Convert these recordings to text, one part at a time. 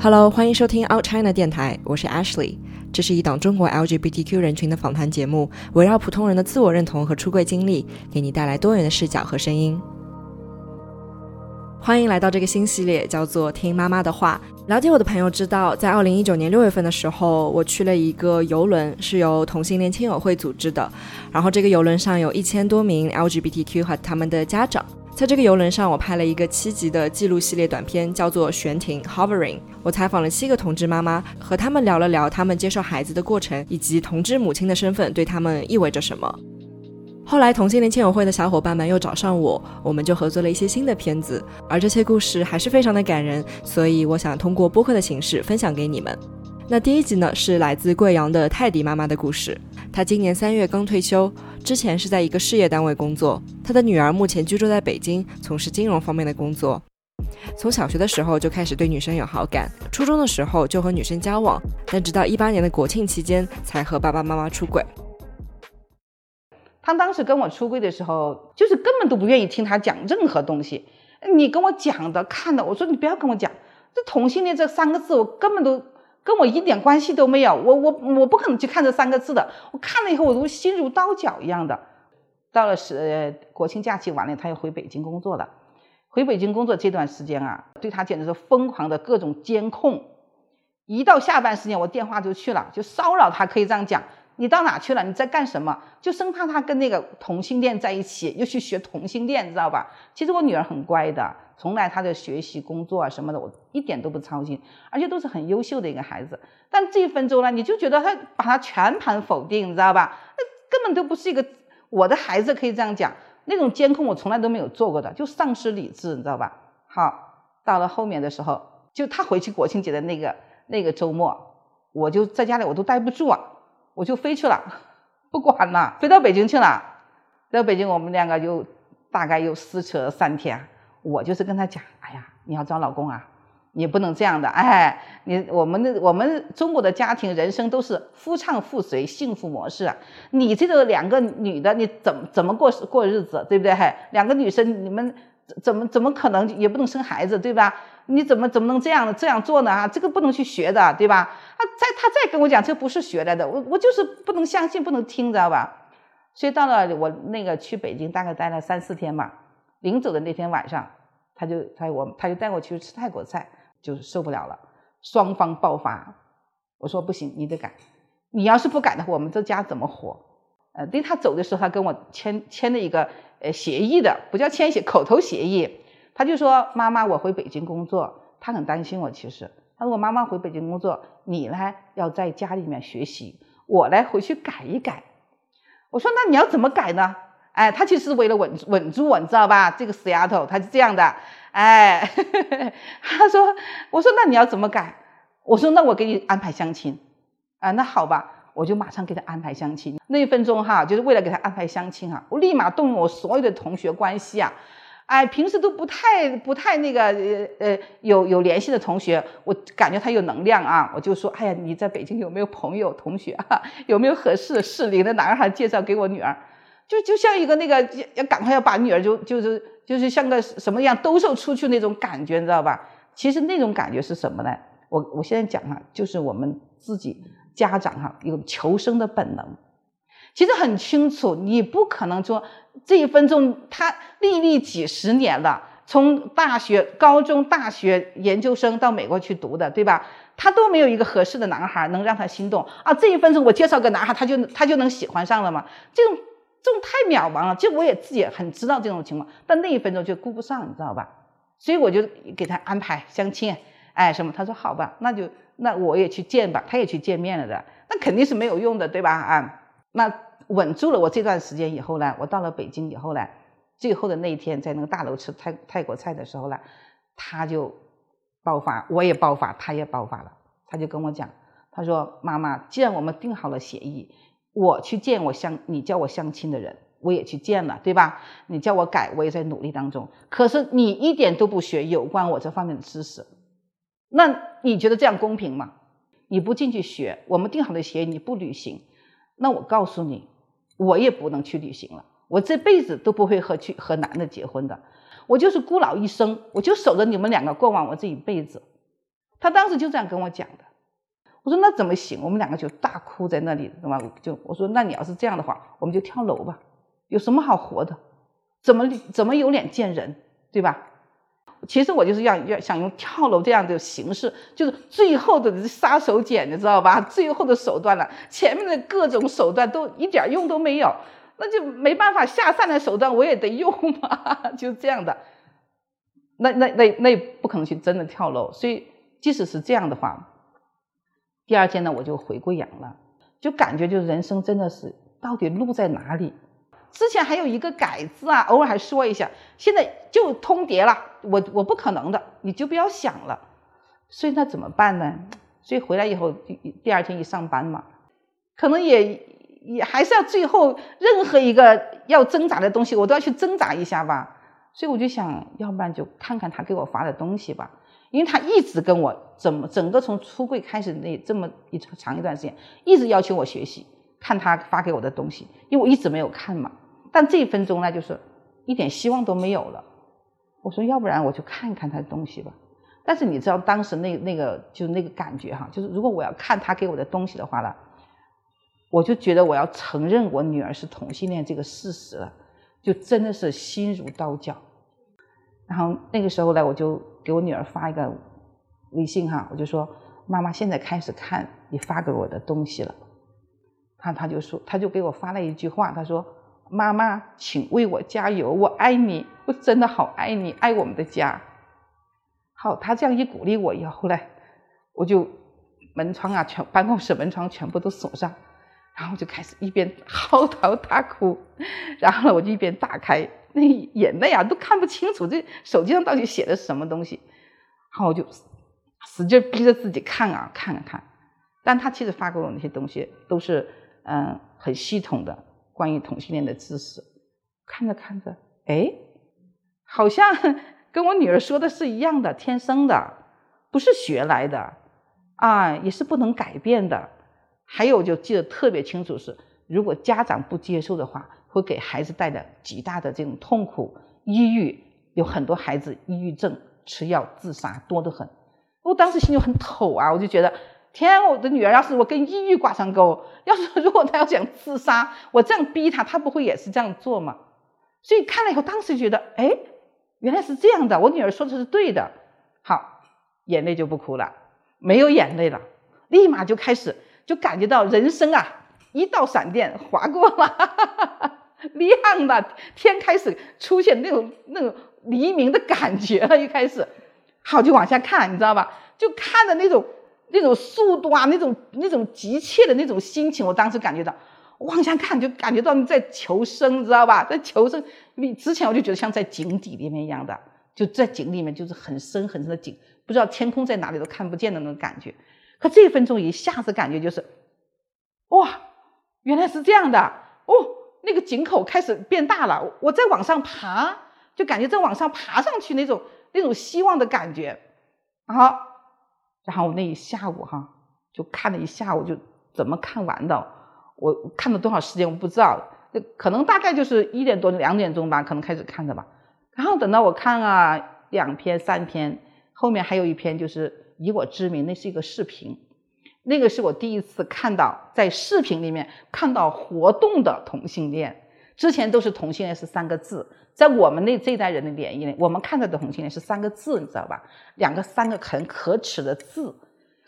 Hello，欢迎收听 Out China 电台，我是 Ashley。这是一档中国 LGBTQ 人群的访谈节目，围绕普通人的自我认同和出柜经历，给你带来多元的视角和声音。欢迎来到这个新系列，叫做“听妈妈的话”。了解我的朋友知道，在二零一九年六月份的时候，我去了一个游轮，是由同性恋亲友会组织的。然后这个游轮上有一千多名 LGBTQ 和他们的家长。在这个游轮上，我拍了一个七集的记录系列短片，叫做《悬停 Hovering》。我采访了七个同志妈妈，和他们聊了聊他们接受孩子的过程，以及同志母亲的身份对他们意味着什么。后来，同性恋亲友会的小伙伴们又找上我，我们就合作了一些新的片子，而这些故事还是非常的感人，所以我想通过播客的形式分享给你们。那第一集呢，是来自贵阳的泰迪妈妈的故事。她今年三月刚退休，之前是在一个事业单位工作。她的女儿目前居住在北京，从事金融方面的工作。从小学的时候就开始对女生有好感，初中的时候就和女生交往，但直到一八年的国庆期间才和爸爸妈妈出轨。他当时跟我出柜的时候，就是根本都不愿意听他讲任何东西。你跟我讲的、看的，我说你不要跟我讲，这同性恋这三个字，我根本都。跟我一点关系都没有，我我我不可能去看这三个字的。我看了以后，我都心如刀绞一样的。到了是国庆假期完了，他又回北京工作了。回北京工作这段时间啊，对他简直是疯狂的各种监控。一到下班时间，我电话就去了，就骚扰他，可以这样讲。你到哪去了？你在干什么？就生怕他跟那个同性恋在一起，又去学同性恋，知道吧？其实我女儿很乖的，从来她的学习、工作啊什么的，我一点都不操心，而且都是很优秀的一个孩子。但这一分钟呢，你就觉得他把他全盘否定，你知道吧？那根本都不是一个我的孩子，可以这样讲。那种监控我从来都没有做过的，就丧失理智，你知道吧？好，到了后面的时候，就他回去国庆节的那个那个周末，我就在家里，我都待不住啊。我就飞去了，不管了，飞到北京去了。到北京，我们两个就大概又撕扯三天。我就是跟他讲，哎呀，你要找老公啊，你不能这样的。哎，你我们的我们中国的家庭人生都是夫唱妇随幸福模式。你这个两个女的，你怎么怎么过过日子，对不对？两个女生，你们怎么怎么可能也不能生孩子，对吧？你怎么怎么能这样这样做呢？啊，这个不能去学的，对吧？他再他再跟我讲，这不是学来的，我我就是不能相信，不能听，知道吧？所以到了我那个去北京，大概待了三四天吧。临走的那天晚上，他就他我他就带我去吃泰国菜，就是受不了了，双方爆发。我说不行，你得改，你要是不改的话，我们这家怎么活？呃，对他走的时候，他跟我签签了一个呃协议的，不叫签协，口头协议。他就说：“妈妈，我回北京工作。”他很担心我。其实他说：“我妈妈回北京工作，你呢要在家里面学习，我来回去改一改。”我说：“那你要怎么改呢？”哎，他其实为了稳稳住我，你知道吧？这个死丫头，他是这样的。哎，他说：“我说那你要怎么改？”我说：“那我给你安排相亲。”啊，那好吧，我就马上给他安排相亲。那一分钟哈，就是为了给他安排相亲哈，我立马动用我所有的同学关系啊。哎，平时都不太不太那个呃呃有有联系的同学，我感觉他有能量啊，我就说，哎呀，你在北京有没有朋友同学啊？有没有合适适龄的男孩介绍给我女儿？就就像一个那个要要赶快要把女儿就就是就是像个什么样兜售出去那种感觉，你知道吧？其实那种感觉是什么呢？我我现在讲哈，就是我们自己家长哈有求生的本能。其实很清楚，你不可能说这一分钟他历历几十年了，从大学、高中、大学、研究生到美国去读的，对吧？他都没有一个合适的男孩能让他心动啊！这一分钟我介绍个男孩，他就他就能喜欢上了吗？这种这种太渺茫了。其实我也自己很知道这种情况，但那一分钟就顾不上，你知道吧？所以我就给他安排相亲，哎，什么？他说好吧，那就那我也去见吧。他也去见面了的，那肯定是没有用的，对吧？啊，那。稳住了我这段时间以后呢，我到了北京以后呢，最后的那一天在那个大楼吃泰泰国菜的时候呢，他就爆发，我也爆发，他也爆发了。他就跟我讲，他说：“妈妈，既然我们定好了协议，我去见我相你叫我相亲的人，我也去见了，对吧？你叫我改，我也在努力当中。可是你一点都不学有关我这方面的知识，那你觉得这样公平吗？你不进去学，我们定好的协议你不履行，那我告诉你。”我也不能去旅行了，我这辈子都不会和去和男的结婚的，我就是孤老一生，我就守着你们两个过完我这一辈子。他当时就这样跟我讲的。我说那怎么行？我们两个就大哭在那里，对吧？就我说那你要是这样的话，我们就跳楼吧，有什么好活的？怎么怎么有脸见人，对吧？其实我就是要要想用跳楼这样的形式，就是最后的杀手锏，你知道吧？最后的手段了，前面的各种手段都一点用都没有，那就没办法下山的手段我也得用嘛，就这样的。那那那那不可能去真的跳楼，所以即使是这样的话，第二天呢我就回过阳了，就感觉就是人生真的是到底路在哪里？之前还有一个改字啊，偶尔还说一下，现在就通牒了，我我不可能的，你就不要想了。所以那怎么办呢？所以回来以后第第二天一上班嘛，可能也也还是要最后任何一个要挣扎的东西，我都要去挣扎一下吧。所以我就想，要不然就看看他给我发的东西吧，因为他一直跟我怎么整个从出柜开始那这么一长一段时间，一直要求我学习。看他发给我的东西，因为我一直没有看嘛。但这一分钟呢，就是一点希望都没有了。我说，要不然我就看一看他的东西吧。但是你知道当时那那个就那个感觉哈，就是如果我要看他给我的东西的话呢，我就觉得我要承认我女儿是同性恋这个事实了，就真的是心如刀绞。然后那个时候呢，我就给我女儿发一个微信哈，我就说：“妈妈现在开始看你发给我的东西了。”他他就说，他就给我发了一句话，他说：“妈妈，请为我加油，我爱你，我真的好爱你，爱我们的家。”好，他这样一鼓励我以后呢，我就门窗啊，全办公室门窗全部都锁上，然后就开始一边嚎啕大哭，然后呢，我就一边打开，那眼泪啊都看不清楚，这手机上到底写的是什么东西，然后我就使劲逼着自己看啊，看啊看，但他其实发给我那些东西都是。嗯，很系统的关于同性恋的知识，看着看着，哎，好像 跟我女儿说的是一样的，天生的，不是学来的，啊，也是不能改变的。还有就记得特别清楚是，如果家长不接受的话，会给孩子带来极大的这种痛苦、抑郁，有很多孩子抑郁症吃药自杀多得很。我当时心就很丑啊，我就觉得。天，我的女儿要是我跟抑郁挂上钩，要是如果她要想自杀，我这样逼她，她不会也是这样做吗？所以看了以后，当时觉得，哎，原来是这样的，我女儿说的是对的。好，眼泪就不哭了，没有眼泪了，立马就开始就感觉到人生啊，一道闪电划过了，哈哈哈哈亮了，天开始出现那种那种黎明的感觉了，一开始，好就往下看，你知道吧？就看的那种。那种速度啊，那种那种急切的那种心情，我当时感觉到，往下看就感觉到你在求生，知道吧？在求生。你之前我就觉得像在井底里面一样的，就在井里面就是很深很深的井，不知道天空在哪里都看不见的那种感觉。可这一分钟一下子感觉就是，哇，原来是这样的哦，那个井口开始变大了，我在往上爬，就感觉在往上爬上去那种那种希望的感觉，好。然后我那一下午哈，就看了一下午，就怎么看完的？我看了多少时间我不知道，就可能大概就是一点多两点钟吧，可能开始看的吧。然后等到我看了两篇三篇，后面还有一篇就是以我之名，那是一个视频，那个是我第一次看到在视频里面看到活动的同性恋，之前都是同性恋是三个字。在我们那这代人的脸里，我们看到的同性恋是三个字，你知道吧？两个、三个很可耻的字。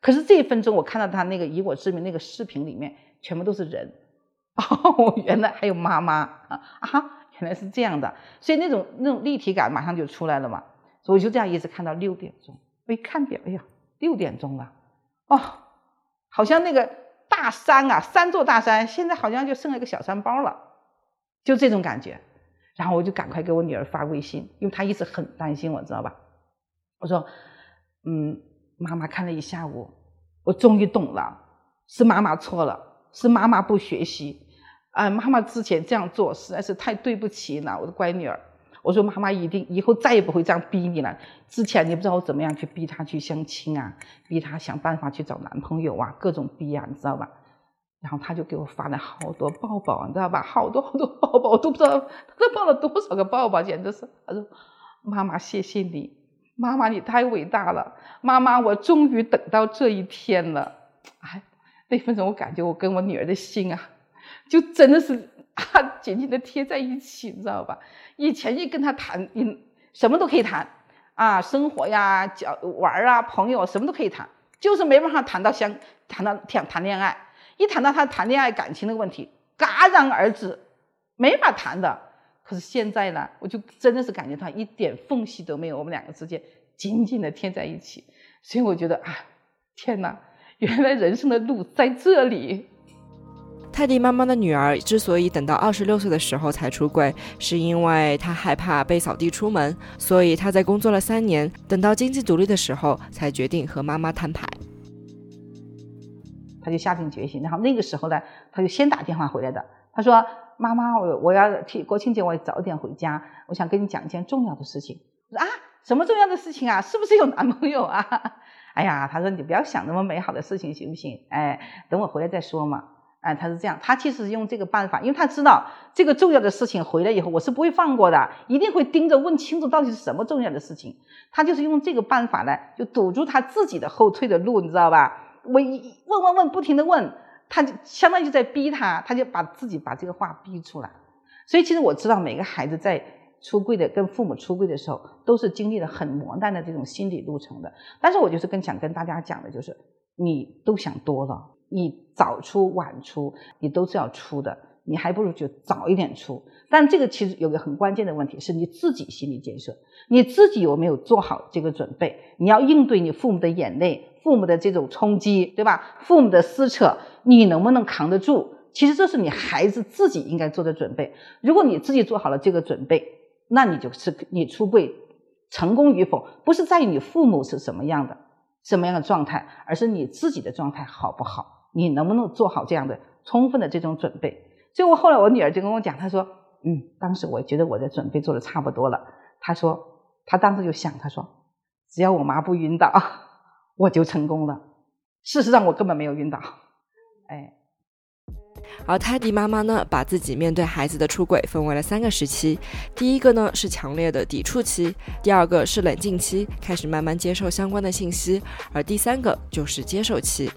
可是这一分钟，我看到他那个以我之名那个视频里面，全部都是人。哦，原来还有妈妈啊！啊，原来是这样的。所以那种那种立体感马上就出来了嘛。所以我就这样一直看到六点钟。我一看表，哎呀，六点钟了。哦，好像那个大山啊，三座大山，现在好像就剩了一个小山包了，就这种感觉。然后我就赶快给我女儿发微信，因为她一直很担心我，知道吧？我说：“嗯，妈妈看了一下午，我终于懂了，是妈妈错了，是妈妈不学习，啊，妈妈之前这样做实在是太对不起了，我的乖女儿。”我说：“妈妈一定以后再也不会这样逼你了。之前你不知道我怎么样去逼她去相亲啊，逼她想办法去找男朋友啊，各种逼啊，你知道吧？”然后他就给我发了好多抱抱，你知道吧？好多好多抱抱，我都不知道他抱了多少个抱抱，简直是。他说：“妈妈，谢谢你，妈妈你太伟大了，妈妈我终于等到这一天了。哎，那分钟我感觉我跟我女儿的心啊，就真的是啊紧紧的贴在一起，你知道吧？以前一跟她谈，嗯，什么都可以谈啊，生活呀、交玩啊、朋友什么都可以谈，就是没办法谈到相谈到谈谈恋爱。一谈到他谈恋爱感情的问题，戛然而止，没法谈的。可是现在呢，我就真的是感觉他一点缝隙都没有，我们两个之间紧紧的贴在一起。所以我觉得啊，天哪，原来人生的路在这里。泰迪妈妈的女儿之所以等到二十六岁的时候才出柜，是因为她害怕被扫地出门，所以她在工作了三年，等到经济独立的时候才决定和妈妈摊牌。他就下定决心，然后那个时候呢，他就先打电话回来的。他说：“妈妈，我我要替国庆节我要早点回家，我想跟你讲一件重要的事情。”我说：“啊，什么重要的事情啊？是不是有男朋友啊？” 哎呀，他说：“你不要想那么美好的事情，行不行？哎，等我回来再说嘛。”哎，他是这样，他其实是用这个办法，因为他知道这个重要的事情回来以后，我是不会放过的，一定会盯着问清楚到底是什么重要的事情。他就是用这个办法呢，就堵住他自己的后退的路，你知道吧？我一问问问，不停的问，他就相当于在逼他，他就把自己把这个话逼出来。所以其实我知道，每个孩子在出柜的跟父母出柜的时候，都是经历了很磨难的这种心理路程的。但是我就是更想跟大家讲的，就是你都想多了，你早出晚出，你都是要出的，你还不如就早一点出。但这个其实有个很关键的问题，是你自己心理建设，你自己有没有做好这个准备？你要应对你父母的眼泪。父母的这种冲击，对吧？父母的撕扯，你能不能扛得住？其实这是你孩子自己应该做的准备。如果你自己做好了这个准备，那你就是你出柜成功与否，不是在于你父母是什么样的、什么样的状态，而是你自己的状态好不好？你能不能做好这样的充分的这种准备？所以我后来我女儿就跟我讲，她说：“嗯，当时我觉得我的准备做的差不多了。”她说：“她当时就想，她说只要我妈不晕倒。”我就成功了。事实上，我根本没有晕倒。哎，而泰迪妈妈呢，把自己面对孩子的出轨分为了三个时期。第一个呢是强烈的抵触期，第二个是冷静期，开始慢慢接受相关的信息，而第三个就是接受期。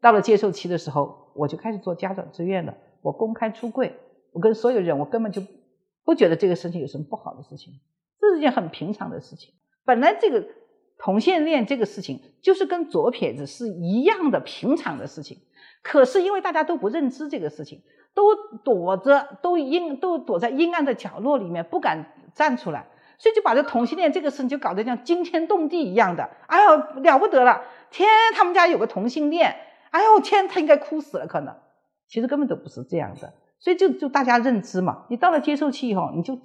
到了接受期的时候，我就开始做家长志愿了。我公开出柜，我跟所有人，我根本就不觉得这个事情有什么不好的事情，这是一件很平常的事情。本来这个同性恋这个事情就是跟左撇子是一样的平常的事情，可是因为大家都不认知这个事情，都躲着，都阴都躲在阴暗的角落里面不敢站出来，所以就把这同性恋这个事情就搞得像惊天动地一样的，哎呦了不得了，天，他们家有个同性恋，哎呦天，他应该哭死了可能，其实根本都不是这样的，所以就就大家认知嘛，你到了接受期以后，你就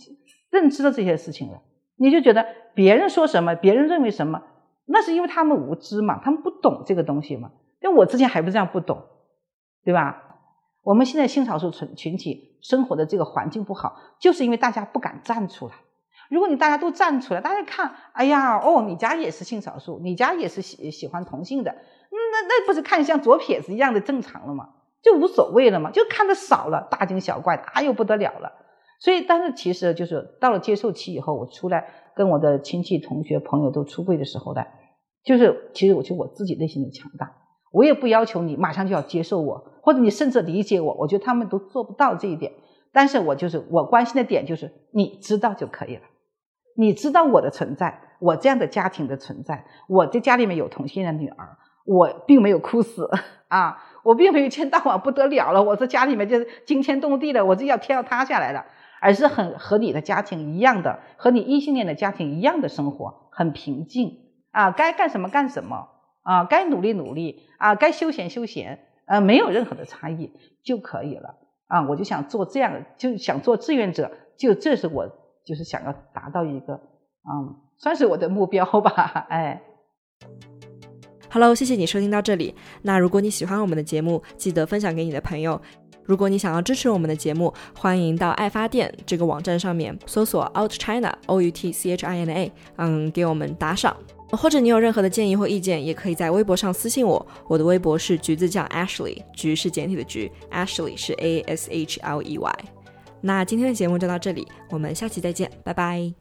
认知了这些事情了。你就觉得别人说什么，别人认为什么，那是因为他们无知嘛，他们不懂这个东西嘛。因为我之前还不是这样不懂，对吧？我们现在性少数群群体生活的这个环境不好，就是因为大家不敢站出来。如果你大家都站出来，大家看，哎呀，哦，你家也是性少数，你家也是喜喜欢同性的，那那不是看像左撇子一样的正常了吗？就无所谓了嘛，就看的少了，大惊小怪的，哎呦不得了了。所以，但是其实就是到了接受期以后，我出来跟我的亲戚、同学、朋友都出柜的时候呢，就是其实我觉得我自己内心的强大，我也不要求你马上就要接受我，或者你甚至理解我，我觉得他们都做不到这一点。但是我就是我关心的点就是你知道就可以了，你知道我的存在，我这样的家庭的存在，我的家里面有同性的女儿，我并没有哭死 啊，我并没有一天到晚不得了了，我这家里面就是惊天动地的，我这要天要塌下来了。而是很和你的家庭一样的，和你异性恋的家庭一样的生活，很平静啊，该干什么干什么啊，该努力努力啊，该休闲休闲，呃，没有任何的差异就可以了啊。我就想做这样，就想做志愿者，就这是我就是想要达到一个，嗯，算是我的目标吧。哎，Hello，谢谢你收听到这里。那如果你喜欢我们的节目，记得分享给你的朋友。如果你想要支持我们的节目，欢迎到爱发电这个网站上面搜索 Out China O U T C H I N A，嗯，给我们打赏。或者你有任何的建议或意见，也可以在微博上私信我。我的微博是橘子酱 Ashley，橘是简体的橘，Ashley 是 A S H L E Y。那今天的节目就到这里，我们下期再见，拜拜。